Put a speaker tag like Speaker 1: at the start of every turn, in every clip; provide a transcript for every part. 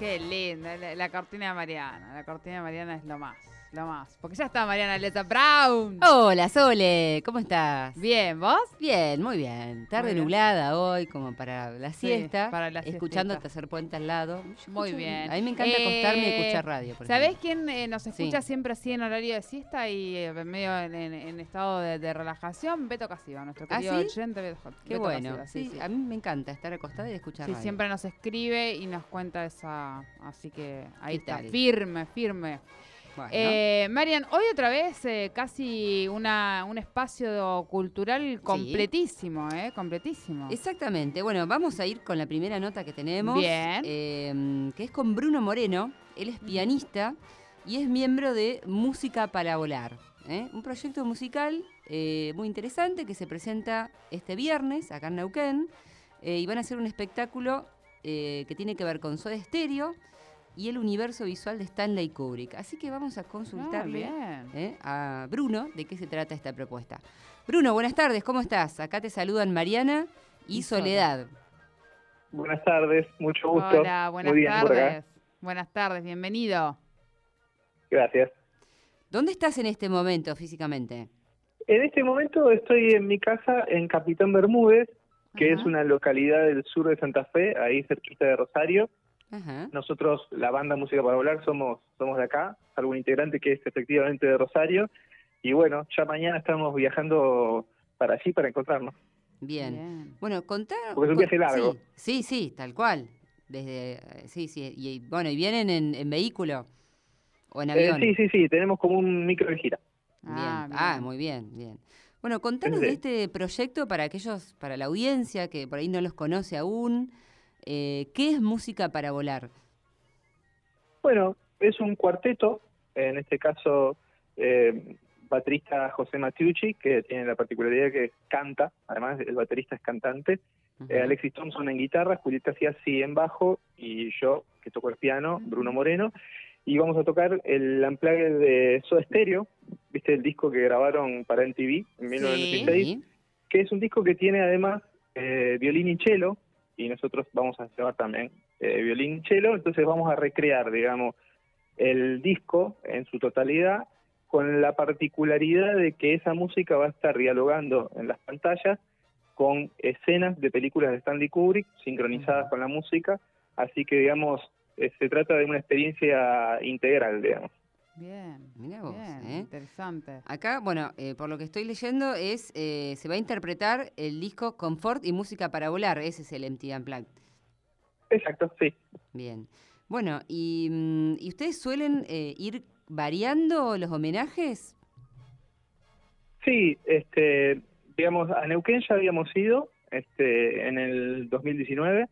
Speaker 1: Qué linda, la, la cortina de Mariana. La cortina de Mariana es lo más, lo más. Porque ya está Mariana Leta Brown.
Speaker 2: Hola, Sole, ¿cómo estás?
Speaker 1: Bien, ¿vos?
Speaker 2: Bien, muy bien. Tarde
Speaker 1: Muy bien.
Speaker 2: nublada hoy, como para la
Speaker 1: Sí,
Speaker 2: siesta.
Speaker 1: para la
Speaker 2: escuchando
Speaker 1: siestita.
Speaker 2: tercer puente al lado. Yo
Speaker 1: Muy
Speaker 2: escucho-
Speaker 1: bien.
Speaker 2: A mí me encanta acostarme y
Speaker 1: Eh,
Speaker 2: escuchar radio.
Speaker 1: ¿Sabés quién eh, nos escucha
Speaker 2: Sí.
Speaker 1: siempre así en horario de siesta y eh, medio en, en- en estado de, de relajación? Beto Casiva, nuestro
Speaker 2: ¿Ah,
Speaker 1: querido
Speaker 2: sí?
Speaker 1: oyente. Beto,
Speaker 2: Qué
Speaker 1: Beto
Speaker 2: bueno.
Speaker 1: Casiva,
Speaker 2: sí, a mí me encanta estar acostada y escuchar
Speaker 1: Sí,
Speaker 2: radio.
Speaker 1: siempre nos escribe y nos cuenta esa. Así que ahí
Speaker 2: ¿Qué
Speaker 1: está,
Speaker 2: tal?
Speaker 1: firme, firme.
Speaker 2: Bueno,
Speaker 1: Eh, Marian, hoy otra vez eh, casi una, un espacio cultural completísimo, ¿eh? Completísimo.
Speaker 2: Exactamente. Bueno, vamos a ir con la primera nota que tenemos.
Speaker 1: Bien.
Speaker 2: eh, que es con Bruno Moreno. Él es pianista y es miembro de Música para Volar. ¿eh? Un proyecto musical eh, muy interesante que se presenta este viernes acá en Neuquén. y van a hacer un espectáculo que tiene que ver con Soda Stereo y el universo visual de Stanley Kubrick. Así que vamos a
Speaker 1: Ah,
Speaker 2: consultarle
Speaker 1: bien.
Speaker 2: ¿eh? a Bruno de qué se trata esta propuesta. Bruno, buenas tardes, ¿cómo estás? Acá te saludan Mariana y,
Speaker 1: Y Sole.
Speaker 2: Soledad.
Speaker 3: Buenas tardes, mucho gusto.
Speaker 1: Hola, buenas
Speaker 3: Muy bien
Speaker 1: tardes. Buenas tardes, bienvenido.
Speaker 3: Gracias.
Speaker 2: ¿Dónde estás en este momento físicamente?
Speaker 3: En este momento estoy en mi casa en Capitán Bermúdez, que
Speaker 1: Ajá.
Speaker 3: es una localidad del sur de Santa Fe, ahí cerquita de Rosario.
Speaker 2: Ajá.
Speaker 3: Nosotros, la banda Música para Volar, somos, somos de acá, algún integrante que es efectivamente de Rosario. Y bueno, ya mañana estamos viajando para allí para encontrarnos.
Speaker 2: Bien.
Speaker 1: Bien.
Speaker 2: Bueno, contar.
Speaker 3: Porque es un viaje largo.
Speaker 2: Sí, sí, sí, tal cual. Desde, eh, sí, sí. Y, bueno, ¿y vienen en, en vehículo o en
Speaker 3: Eh,
Speaker 2: avión?
Speaker 3: sí, sí, sí, tenemos como un micro de gira.
Speaker 2: Bien.
Speaker 1: Ah,
Speaker 2: Ah,
Speaker 1: bien.
Speaker 2: muy bien, bien. Bueno, contanos
Speaker 3: Sí.
Speaker 2: de este proyecto para aquellos, para la audiencia que por ahí no los conoce aún. Eh, ¿Qué es música para volar?
Speaker 3: Bueno, es un cuarteto, en este caso eh, baterista José Matiucci, que tiene la particularidad que canta, además el baterista es cantante, eh, Alexis Thompson en guitarra, Julieta Ciassi en bajo y yo, que toco el piano, Bruno Moreno, y vamos a tocar el unplugged de Soda Stereo, viste el disco que grabaron para MTV en 1996,
Speaker 2: Sí.
Speaker 3: que es un disco que tiene además eh, violín y cello, y nosotros vamos a llevar también eh, violín cello, entonces vamos a recrear, digamos, el disco en su totalidad, con la particularidad de que esa música va a estar dialogando en las pantallas con escenas de películas de Stanley Kubrick sincronizadas con la música, así que, digamos, eh, se trata de una experiencia integral, digamos.
Speaker 1: Bien.
Speaker 2: Mirá vos,
Speaker 1: bien,
Speaker 2: ¿eh?
Speaker 1: Interesante.
Speaker 2: Acá, bueno, eh, por lo que estoy leyendo, es eh, se va a interpretar el disco Confort y Música para Volar. Ese es el MTV Unplugged.
Speaker 3: Exacto, sí.
Speaker 2: Bien. Bueno, ¿y, mm, ¿y ustedes suelen eh, ir variando los homenajes?
Speaker 3: Sí, este, digamos, a Neuquén ya habíamos ido este, en el 2019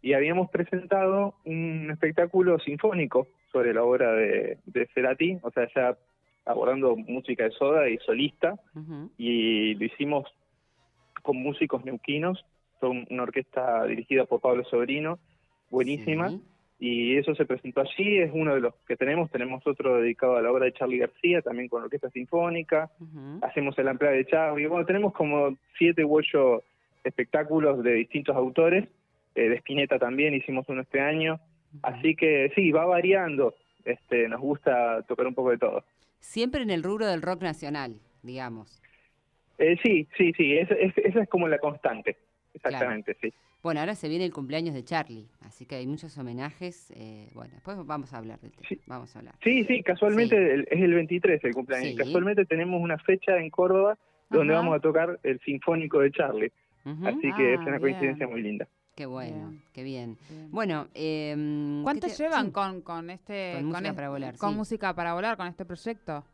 Speaker 3: y habíamos presentado un espectáculo sinfónico sobre la obra de, de Cerati, o sea, ya abordando música de soda y solista, y lo hicimos con músicos neuquinos, son una orquesta dirigida por Pablo Sobrino, buenísima,
Speaker 2: Sí.
Speaker 3: y eso se presentó allí, es uno de los que tenemos, tenemos otro dedicado a la obra de Charlie García, también con orquesta sinfónica, hacemos el amplio de Charlie, bueno, tenemos como siete u ocho espectáculos de distintos autores, eh, de Spinetta también hicimos uno este año, así que sí, va variando, este, nos gusta tocar un poco de todo.
Speaker 2: Siempre en el rubro del rock nacional, digamos.
Speaker 3: Eh, sí, sí, sí, es- es- esa es como la constante, exactamente, sí.
Speaker 2: Bueno, ahora se viene el cumpleaños de Charlie, así que hay muchos homenajes. eh, bueno, después vamos a hablar del tema.
Speaker 3: Sí.
Speaker 2: Vamos a hablar.
Speaker 3: Sí, sí, casualmente
Speaker 2: Sí.
Speaker 3: el- es el 23 el cumpleaños.
Speaker 2: Sí.
Speaker 3: Casualmente tenemos una fecha en Córdoba donde
Speaker 1: Ajá.
Speaker 3: vamos a tocar el Sinfónico de Charlie. Así que
Speaker 1: Ah,
Speaker 3: es una
Speaker 1: bien.
Speaker 3: coincidencia muy linda.
Speaker 2: Qué bueno, qué bien. Bueno,
Speaker 1: eh, ¿cuánto llevan con, con este
Speaker 2: con música para volar?
Speaker 1: Con música para volar, con este proyecto.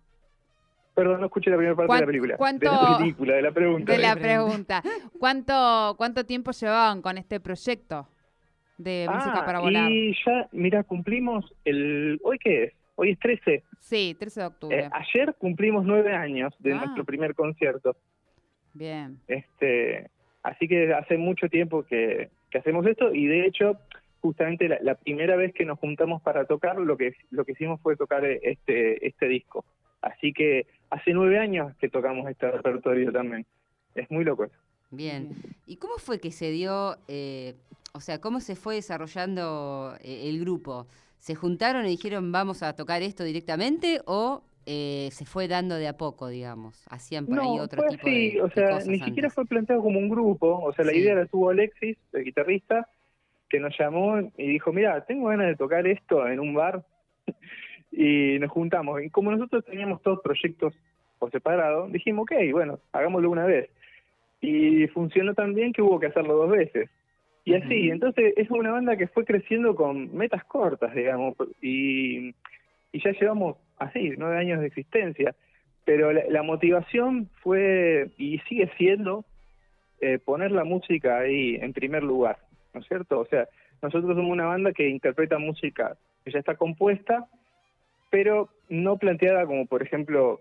Speaker 3: Perdón, no escuché la primera parte de la película. ¿cuánto, de la película, de la pregunta.
Speaker 1: De la pregunta. ¿Cuánto, ¿Cuánto tiempo llevaban con este proyecto de música ah, para volar?
Speaker 3: Y ya, mira, cumplimos el... ¿Hoy qué es? Hoy es 13.
Speaker 1: Sí, 13 de octubre.
Speaker 3: Eh, ayer cumplimos nueve años de ah. nuestro primer concierto.
Speaker 1: Bien.
Speaker 3: Este, así que hace mucho tiempo que, hacemos esto y de hecho justamente la, primera vez que nos juntamos para tocar lo que lo que hicimos fue tocar este este disco. Así que hace nueve años que tocamos este repertorio también. Es muy loco eso.
Speaker 2: Bien. ¿Y cómo fue que se dio, eh, o sea, cómo se fue desarrollando eh, el grupo? ¿Se juntaron y dijeron vamos a tocar esto directamente o eh, se fue dando de a poco, digamos? ¿Hacían por ahí otro tipo de,
Speaker 3: o sea, ni siquiera fue planteado como un grupo. O sea, la idea la tuvo Alexis, el guitarrista, que nos llamó y dijo, mira, tengo ganas de tocar esto en un bar. y nos juntamos. Y como nosotros teníamos todos proyectos por separado, dijimos, ok, bueno, hagámoslo una vez. Y funcionó tan bien que hubo que hacerlo dos veces. Y así, entonces es una banda que fue creciendo con metas cortas, digamos, y, y ya llevamos así, nueve años de existencia. Pero la, motivación fue y sigue siendo eh, poner la música ahí en primer lugar, ¿no es cierto? O sea, nosotros somos una banda que interpreta música que ya está compuesta, pero no planteada como, por ejemplo,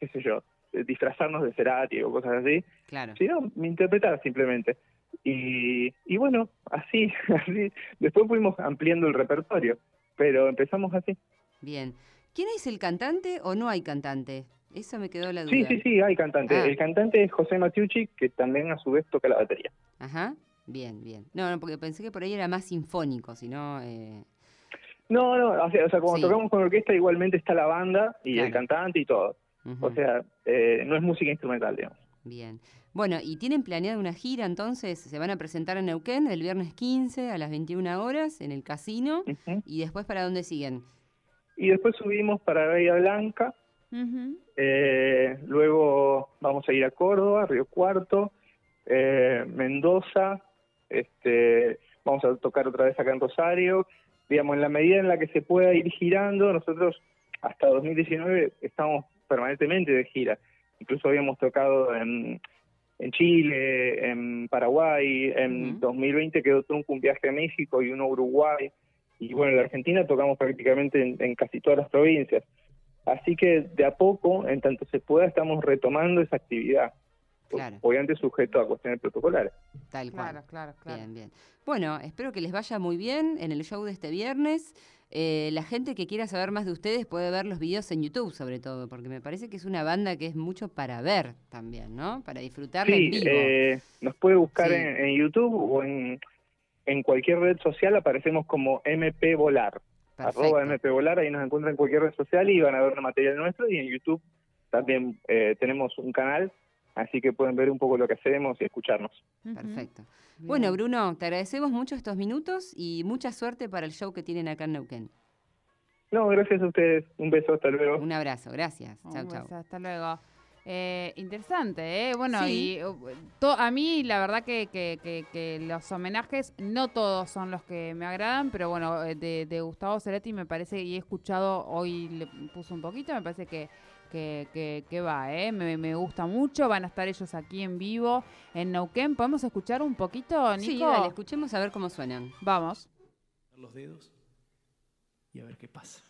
Speaker 3: qué sé yo, disfrazarnos de Cerati o cosas así,
Speaker 2: claro.
Speaker 3: sino interpretar simplemente. Y, y bueno, así, así, después fuimos ampliando el repertorio, pero empezamos así.
Speaker 2: Bien. ¿Quién es el cantante o no hay cantante? Eso me quedó la duda.
Speaker 3: Sí, sí, sí, hay cantante. Ah. El cantante es José Matiucci, que también a su vez toca la batería.
Speaker 2: Ajá, bien, bien. No, no, porque pensé que por ahí era más sinfónico, sino... Eh...
Speaker 3: No, no, o sea, o sea cuando tocamos con orquesta igualmente está la banda y el cantante y todo. O sea, eh, no es música instrumental, digamos.
Speaker 2: Bien. Bueno, ¿y tienen planeada una gira entonces? Se van a presentar en Neuquén el viernes 15 a las 21 horas en el casino. ¿Y después para dónde siguen?
Speaker 3: Y después subimos para Bahía Blanca. Eh, luego vamos a ir a Córdoba, Río Cuarto, eh, Mendoza. Este, vamos a tocar otra vez acá en Rosario. Digamos, en la medida en la que se pueda ir girando, nosotros hasta 2019 estamos permanentemente de gira. Incluso habíamos tocado en en Chile, en Paraguay, en 2020 quedó Trump un viaje a México y uno a Uruguay, y bueno, en la Argentina tocamos prácticamente en, casi todas las provincias. Así que de a poco, en tanto se pueda, estamos retomando esa actividad. Claro. Obviamente sujeto a cuestiones protocolares.
Speaker 2: Tal cual. Claro, claro, claro. Bien, bien. Bueno, espero que les vaya muy bien en el show de este viernes. Eh, la gente que quiera saber más de ustedes puede ver los videos en YouTube, sobre todo, porque me parece que es una banda que es mucho para ver también, ¿no? Para disfrutarla en vivo.
Speaker 3: Eh, nos puede buscar en, YouTube o en, en cualquier red social, aparecemos como MP Volar. Arroba MP Volar, ahí nos encuentran en cualquier red social y van a ver el material nuestro. Y en YouTube también eh, tenemos un canal así que pueden ver un poco lo que hacemos y escucharnos.
Speaker 2: Perfecto. Bueno, Bruno, te agradecemos mucho estos minutos y mucha suerte para el show que tienen acá en Neuquén.
Speaker 3: No, gracias a ustedes. Un beso, hasta luego.
Speaker 2: Un abrazo, gracias. Chao, chao.
Speaker 1: Hasta luego. Eh, interesante, ¿eh? Bueno, y uh, a mí la verdad que, que, los homenajes no todos son los que me agradan, pero bueno, eh, de, de Gustavo Ceretti me parece, y he escuchado, hoy le puso un poquito, me parece que que, que, va, ¿eh? Me, gusta mucho. Van a estar ellos aquí en vivo en Neuquén. ¿Podemos escuchar un poquito, Nico?
Speaker 2: Sí, dale, escuchemos a ver cómo suenan.
Speaker 1: Vamos.
Speaker 4: Los dedos y a ver qué pasa.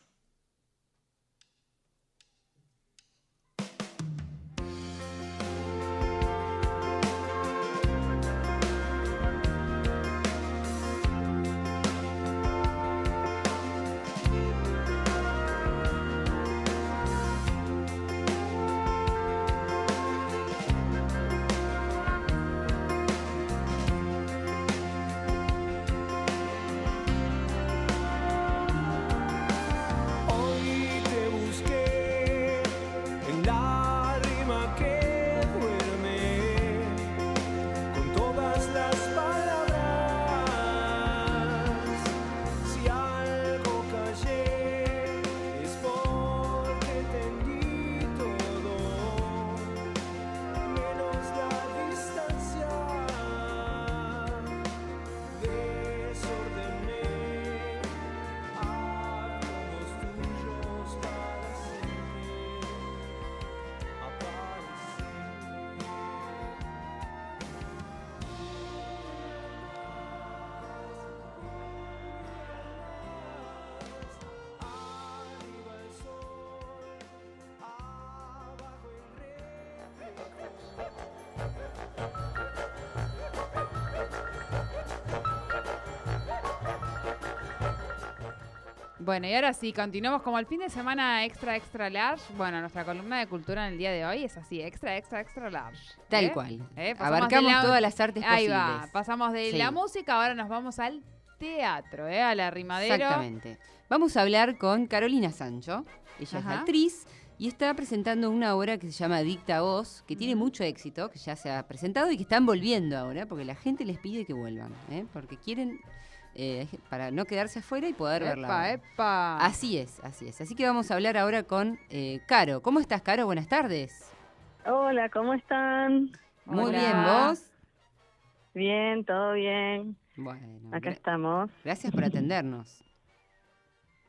Speaker 1: Bueno, y ahora sí, continuamos como el fin de semana extra, extra large. Bueno, nuestra columna de cultura en el día de hoy es así, extra, extra, extra large.
Speaker 2: Tal
Speaker 1: ¿eh?
Speaker 2: cual.
Speaker 1: ¿Eh?
Speaker 2: Abarcamos
Speaker 1: la-
Speaker 2: todas las artes
Speaker 1: Ahí
Speaker 2: posibles.
Speaker 1: va, pasamos de
Speaker 2: Sí.
Speaker 1: la música, ahora nos vamos al teatro, ¿eh? a la rimadero.
Speaker 2: Exactamente. Vamos a hablar con Carolina Sancho. Ella es actriz y está presentando una obra que se llama Dicta Voz, que tiene
Speaker 1: Ujú.
Speaker 2: mucho éxito, que ya se ha presentado y que están volviendo ahora, porque la gente les pide que vuelvan, ¿eh? porque quieren, eh, para no quedarse afuera y poder verla.
Speaker 1: Epa.
Speaker 2: Así es, así es. Así que vamos a hablar ahora con eh, Caro. ¿Cómo estás, Caro? Buenas tardes.
Speaker 5: Hola, ¿cómo están?
Speaker 2: Muy
Speaker 1: Hola.
Speaker 2: bien, ¿vos?
Speaker 5: Bien, todo bien.
Speaker 2: Bueno,
Speaker 5: Acá estamos.
Speaker 2: gracias por atendernos.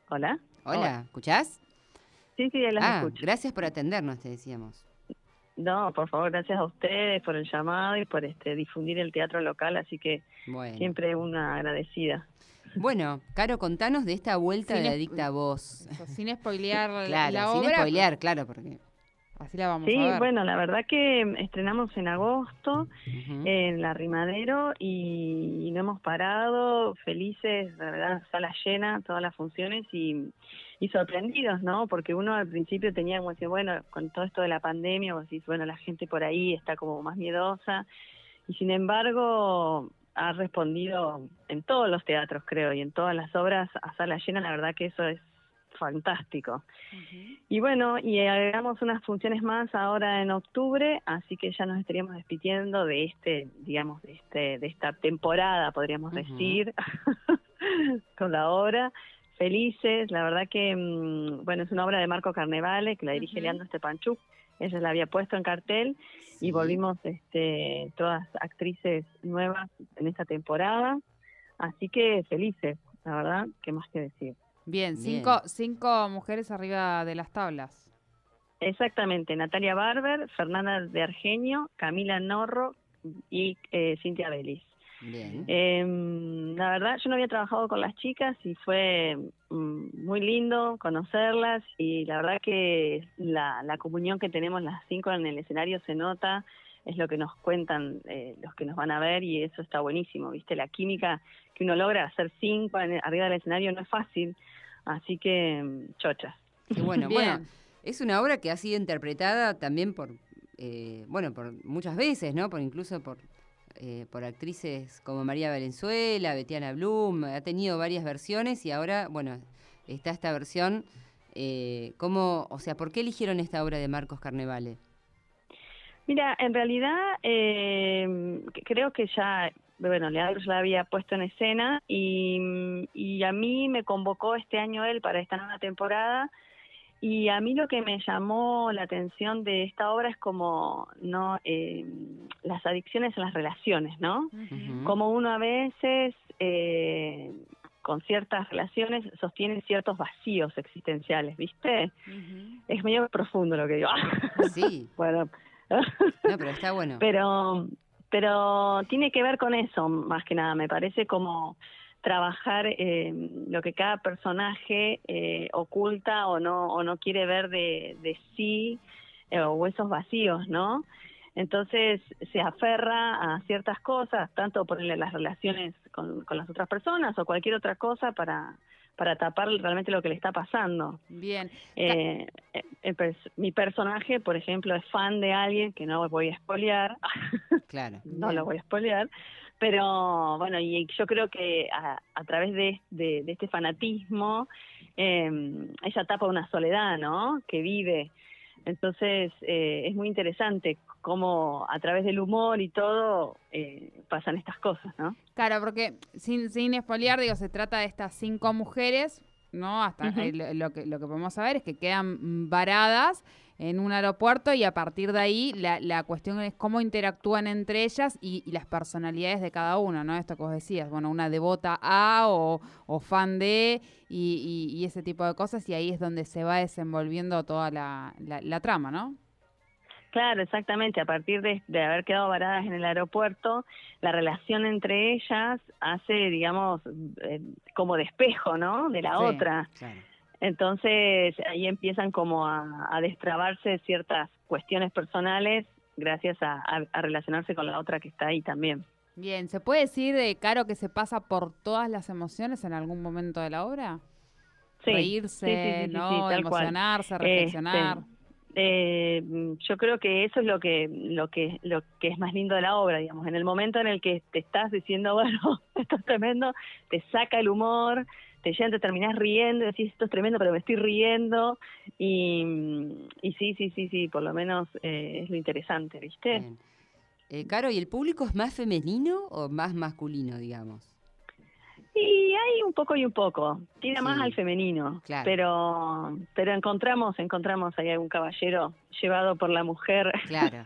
Speaker 5: Hola.
Speaker 2: Hola, ¿escuchás?
Speaker 5: Sí, sí, las
Speaker 2: Ah,
Speaker 5: escucho.
Speaker 2: gracias por atendernos, te decíamos.
Speaker 5: No, por favor, gracias a ustedes por el llamado y por este difundir el teatro local, así que
Speaker 2: Bueno.
Speaker 5: siempre una agradecida.
Speaker 2: Bueno, Caro, contanos de esta vuelta
Speaker 1: Sin
Speaker 2: de Adicta Voz.
Speaker 1: Eso, sin spoilear la-
Speaker 2: Claro,
Speaker 1: la
Speaker 2: sin
Speaker 1: obra.
Speaker 2: spoilear, claro, porque...
Speaker 1: Así la vamos
Speaker 5: Sí,
Speaker 1: a ver.
Speaker 5: bueno, la verdad que estrenamos en agosto en La Rimadero y, y no hemos parado, felices, la verdad, sala llena, todas las funciones y, y sorprendidos, ¿no? Porque uno al principio tenía como decir, bueno, con todo esto de la pandemia, vos decís, bueno, la gente por ahí está como más miedosa y sin embargo ha respondido en todos los teatros, creo, y en todas las obras a sala llena, la verdad que eso es fantástico. Y bueno, y agregamos unas funciones más ahora en octubre, así que ya nos estaríamos despidiendo de este, digamos, de este, de esta temporada, podríamos decir, con la obra. Felices, la verdad que, mm, bueno, es una obra de Marco Carnevale, que la dirige
Speaker 1: Ujú.
Speaker 5: Leandro Stepanchuk, ella la había puesto en cartel
Speaker 2: Sí.
Speaker 5: y volvimos este, todas actrices nuevas en esta temporada, así que felices, la verdad, qué más que decir.
Speaker 1: Bien,
Speaker 2: Bien.
Speaker 1: Cinco, cinco mujeres arriba de las tablas.
Speaker 5: Exactamente, Natalia Barber, Fernanda de Argenio, Camila Norro y eh, Cintia Vélez.
Speaker 2: Bien.
Speaker 5: Eh, la verdad, yo no había trabajado con las chicas y fue mm, muy lindo conocerlas y la verdad que la, la comunión que tenemos las cinco en el escenario se nota, es lo que nos cuentan eh, los que nos van a ver y eso está buenísimo, ¿viste? La química que uno logra hacer cinco en- arriba del escenario no es fácil, así que mm, chochas.
Speaker 2: Qué bueno.
Speaker 1: Bien.
Speaker 2: Bueno, es una obra que ha sido interpretada también por, eh, bueno, por muchas veces, ¿no? Por incluso por, eh, por actrices como María Valenzuela, Betiana Blum, ha tenido varias versiones y ahora, bueno, está esta versión. Eh, ¿Cómo, o sea, por qué eligieron esta obra de Marcos Carnevale?
Speaker 5: Mira, en realidad eh, creo que ya, bueno, Leandro la había puesto en escena y, y a mí me convocó este año él para esta nueva temporada y a mí lo que me llamó la atención de esta obra es como no eh, las adicciones en las relaciones, ¿no? Como uno a veces eh, con ciertas relaciones sostiene ciertos vacíos existenciales, ¿viste? Es medio profundo lo que digo.
Speaker 2: Sí,
Speaker 5: bueno.
Speaker 2: no, pero está bueno.
Speaker 5: pero pero tiene que ver con eso más que nada. Me parece como trabajar eh, lo que cada personaje eh, oculta o no o no quiere ver de, de sí eh, o esos vacíos no entonces se aferra a ciertas cosas tanto por las relaciones con, con las otras personas o cualquier otra cosa para para tapar realmente lo que le está pasando
Speaker 1: Bien.
Speaker 5: eh, eh, pers- mi personaje, por ejemplo, es fan de alguien que no voy a espolear,
Speaker 2: Claro.
Speaker 5: no
Speaker 1: Bien.
Speaker 5: lo voy a espolear, pero bueno, y yo creo que a, a través de, de- de este fanatismo, eh, ella tapa una soledad, ¿no? Que vive. Entonces, eh, es muy interesante cómo a través del humor y todo eh, pasan estas cosas, ¿no?
Speaker 1: Claro, porque sin, sin espolear, digo, se trata de estas cinco mujeres, ¿no? Hasta lo, lo que, lo que podemos saber es que quedan varadas en un aeropuerto y a partir de ahí la, la cuestión es cómo interactúan entre ellas y, y las personalidades de cada una, ¿no? Esto que vos decías, bueno, una devota a o, o fan de y, y- y ese tipo de cosas y ahí es donde se va desenvolviendo toda la, la- la trama, ¿no?
Speaker 5: Claro, exactamente. A partir de, de haber quedado varadas en el aeropuerto, la relación entre ellas hace, digamos, eh, como de espejo, ¿no? De la
Speaker 1: Sí.
Speaker 5: otra.
Speaker 2: Claro.
Speaker 5: Entonces ahí empiezan como a, a destrabarse ciertas cuestiones personales gracias a, a- a relacionarse con la otra que está ahí también.
Speaker 1: Bien, ¿se puede decir, eh, Caro, que se pasa por todas las emociones en algún momento de la obra?
Speaker 5: Sí,
Speaker 1: reírse,
Speaker 5: sí, sí,
Speaker 1: ¿no?
Speaker 5: cual.
Speaker 1: Emocionarse, reflexionar.
Speaker 5: Este, eh, yo creo que eso es lo que lo que lo que es más lindo de la obra digamos en el momento en el que te estás diciendo bueno esto es tremendo te saca el humor te llegan te terminás riendo decís esto es tremendo pero me estoy riendo y, y sí sí sí sí por lo menos eh, es lo interesante viste
Speaker 2: Bien. Eh, Caro, ¿y el público es más femenino o más masculino, digamos?
Speaker 5: y hay un poco y un poco tira más al femenino
Speaker 2: claro.
Speaker 5: pero pero encontramos encontramos ahí algún caballero llevado por la mujer
Speaker 2: Claro.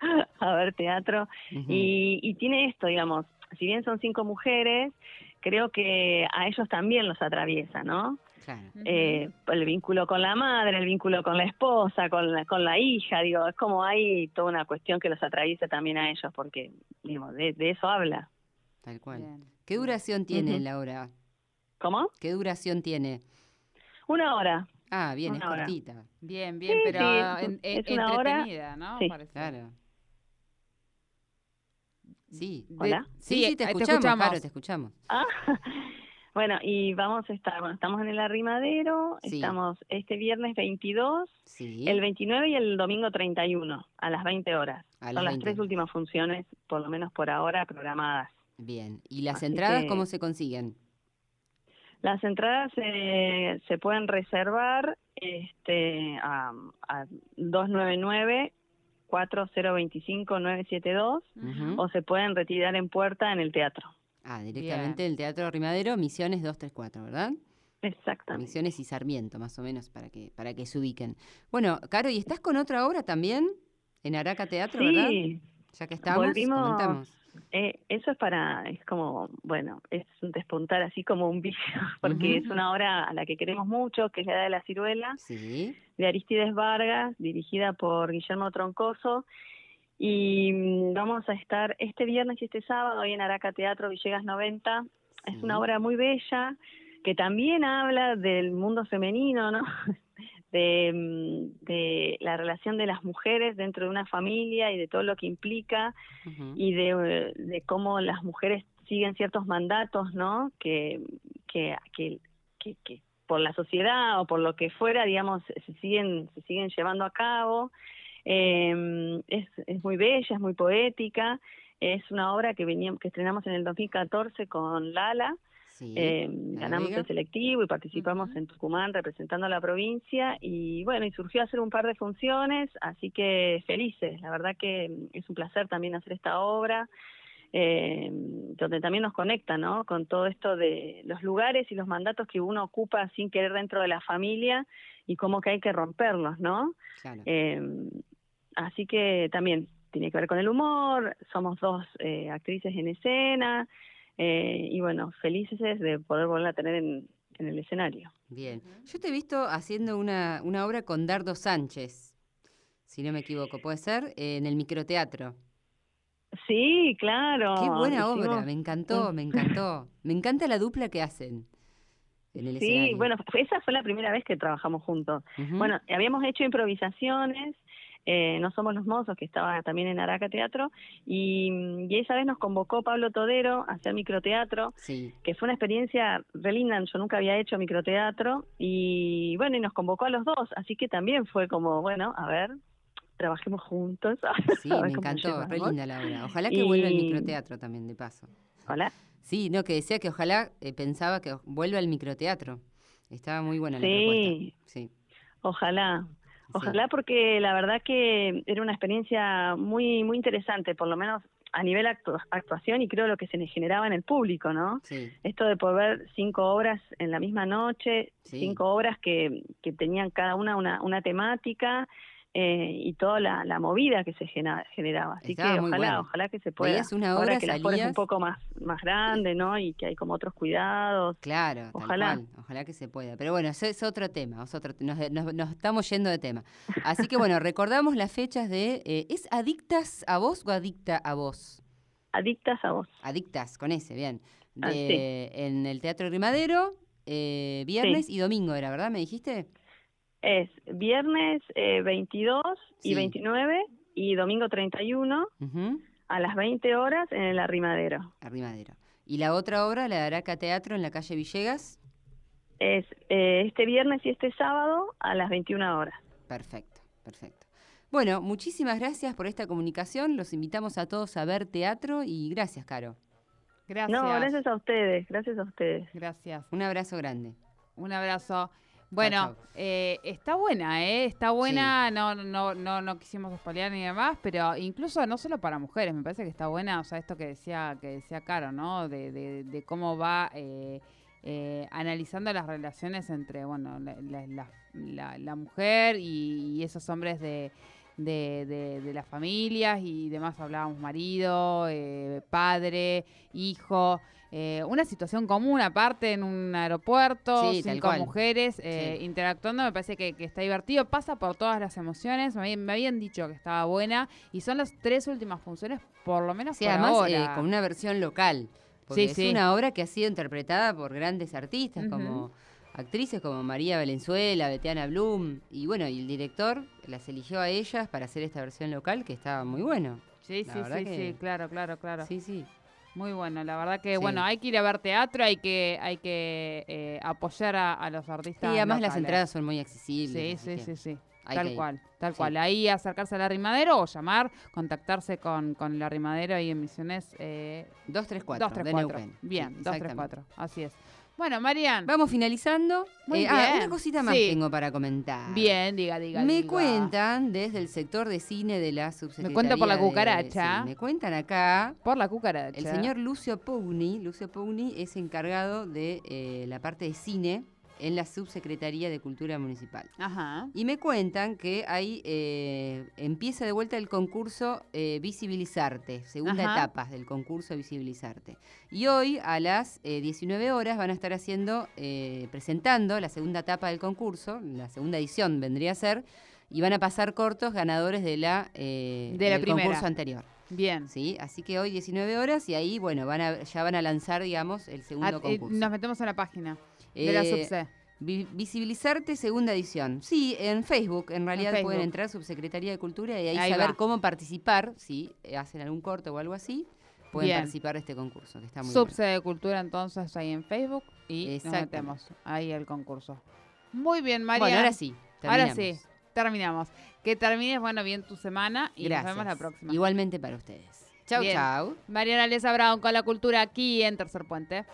Speaker 5: a ver teatro y tiene esto, digamos, si bien son cinco mujeres, creo que a ellos también los atraviesa, ¿no?
Speaker 2: Claro.
Speaker 5: Eh, el vínculo con la madre, el vínculo con la esposa, con la, con la hija, digo, es como hay toda una cuestión que los atraviesa también a ellos, porque, digo, de, de eso habla.
Speaker 2: Tal cual.
Speaker 1: Bien.
Speaker 2: ¿Qué duración tiene
Speaker 5: Ujú.
Speaker 2: la obra?
Speaker 5: ¿Cómo?
Speaker 2: ¿Qué duración tiene?
Speaker 5: Una hora.
Speaker 2: Ah, bien, es
Speaker 5: hora.
Speaker 2: cortita.
Speaker 1: Bien, bien,
Speaker 5: Sí,
Speaker 1: pero
Speaker 5: sí, es-
Speaker 1: en- en-
Speaker 5: es una hora.
Speaker 1: entretenida, ¿no?
Speaker 5: Sí.
Speaker 2: Claro. Sí.
Speaker 5: Hola.
Speaker 2: Sí,
Speaker 1: Sí,
Speaker 2: sí, te
Speaker 1: eh,
Speaker 2: escuchamos, Caro, te escuchamos.
Speaker 5: Ah, bueno, y vamos a estar, bueno, estamos en el Arrimadero,
Speaker 2: Sí.
Speaker 5: estamos este viernes 22,
Speaker 2: Sí.
Speaker 5: el 29 y el domingo 31, a las 20 horas.
Speaker 2: A
Speaker 5: Son
Speaker 2: las
Speaker 5: las
Speaker 2: 20
Speaker 5: tres últimas funciones, por lo menos por ahora, programadas.
Speaker 2: Bien. ¿Y las
Speaker 5: Así
Speaker 2: entradas
Speaker 5: que-
Speaker 2: cómo se consiguen?
Speaker 5: Las entradas eh, se pueden reservar este, a, a 299-4025-972
Speaker 2: Ujú.
Speaker 5: o se pueden retirar en puerta en el teatro.
Speaker 2: Ah, directamente el Teatro Rimadero, Misiones 234, ¿verdad?
Speaker 5: Exactamente.
Speaker 2: Misiones y Sarmiento, más o menos, para que, para que se ubiquen. Bueno, Caro, ¿y estás con otra obra también? En Araca Teatro, ¿verdad?
Speaker 5: Sí,
Speaker 2: Ya que estamos,
Speaker 5: Volvimos-
Speaker 2: comentamos.
Speaker 5: Eh, eso es para, es como, bueno, es un despuntar así como un vicio, porque es una obra a la que queremos mucho, que es la Edad de la ciruela,
Speaker 2: Sí.
Speaker 5: de Aristides Vargas, dirigida por Guillermo Troncoso. Y mm, vamos a estar este viernes y este sábado ahí en Araca Teatro Villegas 90. Es una obra muy bella que también habla del mundo femenino, ¿no? De, mm, de la relación de las mujeres dentro de una familia y de todo lo que implica y de, de cómo las mujeres siguen ciertos mandatos, ¿no? Que, que, que, que, que por la sociedad o por lo que fuera, digamos, se siguen, se siguen llevando a cabo. Eh, es, es muy bella, es muy poética. Es una obra que veníamos, que estrenamos en el 2014 con Lala.
Speaker 2: Sí.
Speaker 5: Eh, ganamos el selectivo y participamos en Tucumán representando a la provincia y bueno, y surgió hacer un par de funciones, así que felices, la verdad que es un placer también hacer esta obra, eh, donde también nos conecta, ¿no? Con todo esto de los lugares y los mandatos que uno ocupa sin querer dentro de la familia y cómo que hay que romperlos, ¿no?
Speaker 2: Claro.
Speaker 5: Eh, así que también tiene que ver con el humor, somos dos eh, actrices en escena eh, y bueno, felices de poder volver a tener en, en el escenario.
Speaker 2: Bien. Yo te he visto haciendo una, una obra con Dardo Sánchez, si no me equivoco, ¿puede ser? Eh, en el microteatro.
Speaker 5: Sí, claro.
Speaker 2: Qué buena obra, me encantó, me encantó. Me encanta la dupla que hacen en el
Speaker 5: Sí,
Speaker 2: escenario.
Speaker 5: bueno, esa fue la primera vez que trabajamos juntos. Bueno, habíamos hecho improvisaciones, eh, no somos los mozos, que estaba también en Araca Teatro, y, y esa vez nos convocó Pablo Todero a hacer microteatro,
Speaker 2: Sí,
Speaker 5: que fue una experiencia re linda, yo nunca había hecho microteatro, y bueno, y nos convocó a los dos, así que también fue como, bueno, a ver, trabajemos juntos.
Speaker 2: sí, me encantó, re linda la obra. Ojalá que vuelva el microteatro también, de paso.
Speaker 5: Hola.
Speaker 2: Sí, no, que decía que ojalá, eh, pensaba que vuelva el microteatro. Estaba muy buena la
Speaker 5: Sí.
Speaker 2: propuesta. Sí,
Speaker 5: Ojalá,
Speaker 2: sí.
Speaker 5: ojalá porque la verdad que era una experiencia muy muy interesante, por lo menos a nivel actu- actuación y creo lo que se le generaba en el público, ¿no?
Speaker 2: Sí,
Speaker 5: Esto de poder ver cinco obras en la misma noche,
Speaker 2: Sí.
Speaker 5: cinco obras que, que tenían cada una una, una temática eh, y toda la, la movida que se gena- generaba. Así
Speaker 2: Estaba
Speaker 5: que ojalá,
Speaker 2: bueno.
Speaker 5: ojalá que se pueda.
Speaker 2: Una
Speaker 5: Ahora
Speaker 2: obra,
Speaker 5: que la fuera es un poco más, más grande, ¿no? Y que hay como otros cuidados.
Speaker 2: claro,
Speaker 5: Ojalá.
Speaker 2: tal cual. Ojalá que se pueda. Pero bueno, eso es otro tema. es otro- nos, nos- nos estamos yendo de tema. Así que bueno, recordamos las fechas de... eh, ¿Es Adictas a vos o Adicta a vos?
Speaker 5: Adictas a vos.
Speaker 2: Adictas, con ese, bien.
Speaker 5: Ah, sí.
Speaker 2: De- En el Teatro Rimadero, eh, viernes y domingo era, ¿verdad? ¿Me dijiste?
Speaker 5: Es viernes eh, 22
Speaker 2: Sí.
Speaker 5: y 29 y domingo 31
Speaker 2: Ujú,
Speaker 5: a las 20 horas en el Arrimadero.
Speaker 2: Arrimadero. ¿Y la otra obra, la Araca Teatro en la calle Villegas?
Speaker 5: Es eh, este viernes y este sábado a las 21 horas.
Speaker 2: Perfecto, perfecto. Bueno, muchísimas gracias por esta comunicación. Los invitamos a todos a ver teatro y gracias, Caro.
Speaker 1: Gracias.
Speaker 5: No, gracias a ustedes, gracias a ustedes.
Speaker 1: Gracias.
Speaker 2: Un abrazo grande.
Speaker 1: Un abrazo. Bueno, eh, está buena, ¿eh? Está buena, no, no, no, no quisimos espalear ni demás, pero incluso no solo para mujeres, me parece que está buena, o sea, esto que decía, que decía Caro, ¿no? De, de, de cómo va eh, eh, analizando las relaciones entre, bueno, la, la- la- la- la mujer y, y esos hombres de, de, de- de las familias y demás, hablábamos marido, eh, padre, hijo. Eh, una situación común aparte en un aeropuerto,
Speaker 2: Sí,
Speaker 1: cinco mujeres eh,
Speaker 2: Sí.
Speaker 1: interactuando, me parece que, que está divertido, pasa por todas las emociones, me, habían- me habían dicho que estaba buena y son las tres últimas funciones, por lo menos
Speaker 2: Sí,
Speaker 1: por
Speaker 2: además eh, con una versión local. Porque
Speaker 1: Sí,
Speaker 2: es
Speaker 1: sí.
Speaker 2: una obra que ha sido interpretada por grandes artistas como actrices como María Valenzuela, Betiana Blum. Y bueno, y el director las eligió a ellas para hacer esta versión local que estaba muy bueno.
Speaker 1: Sí,
Speaker 2: la
Speaker 1: sí, sí,
Speaker 2: que-
Speaker 1: sí, claro, claro, claro.
Speaker 2: Sí, sí.
Speaker 1: Muy bueno, la verdad que,
Speaker 2: Sí.
Speaker 1: bueno, hay que ir a ver teatro, hay que, hay que eh, apoyar a, a los
Speaker 2: Sí,
Speaker 1: artistas.
Speaker 2: además las entradas son muy accesibles.
Speaker 1: Sí, sí, sí, sí. Tal cual, tal
Speaker 2: Sí.
Speaker 1: cual. Ahí acercarse al arrimadero o llamar, contactarse con, con el arrimadero ahí en Misiones. Eh,
Speaker 2: 234 de
Speaker 1: 234.
Speaker 2: Neuquén.
Speaker 1: Bien,
Speaker 2: Sí,
Speaker 1: 234. Así es. Bueno, Marian.
Speaker 2: Vamos finalizando.
Speaker 1: Muy
Speaker 2: Eh, ah, una cosita más
Speaker 1: Sí.
Speaker 2: tengo para comentar.
Speaker 1: Bien, diga, diga.
Speaker 2: Me
Speaker 1: diga.
Speaker 2: cuentan desde el sector de cine de la subsecretaría.
Speaker 1: cuentan por la
Speaker 2: de-
Speaker 1: cucaracha.
Speaker 2: sí, me cuentan acá.
Speaker 1: Por la cucaracha.
Speaker 2: El señor Lucio Pugni, Lucio Pugni es encargado de eh, la parte de cine en la subsecretaría de Cultura Municipal.
Speaker 1: Ajá.
Speaker 2: Y me cuentan que ahí eh, empieza de vuelta el concurso eh, Visibilizarte, segunda
Speaker 1: Ajá.
Speaker 2: etapa del concurso Visibilizarte. Y hoy a las eh, 19 horas van a estar haciendo, eh, presentando la segunda etapa del concurso, la segunda edición vendría a ser, y van a pasar cortos ganadores de la, eh,
Speaker 1: De la
Speaker 2: del
Speaker 1: primera.
Speaker 2: concurso anterior.
Speaker 1: Bien.
Speaker 2: ¿sí? Así que hoy 19 horas y ahí, bueno, van a, ya van a lanzar, digamos, el segundo
Speaker 1: Ah, eh,
Speaker 2: concurso.
Speaker 1: nos metemos en la página de la
Speaker 2: Eh,
Speaker 1: subse.
Speaker 2: Vi- Visibilizarte segunda edición. Sí, en Facebook. En realidad
Speaker 1: Facebook.
Speaker 2: pueden entrar Subsecretaría de Cultura y ahí,
Speaker 1: Ahí
Speaker 2: saber
Speaker 1: va.
Speaker 2: cómo participar. Si eh, hacen algún corto o algo así, pueden
Speaker 1: Bien.
Speaker 2: participar de este concurso, que está muy
Speaker 1: Subse de Cultura entonces ahí en Facebook y nos metemos ahí el concurso. Muy bien. María.
Speaker 2: Bueno, ahora sí.
Speaker 1: Ahora sí, terminamos. Que termines, bueno, bien tu semana y nos vemos la próxima.
Speaker 2: Igualmente para ustedes. Chau, chau.
Speaker 1: Mariana Lesa Brown con la cultura aquí en Tercer Puente.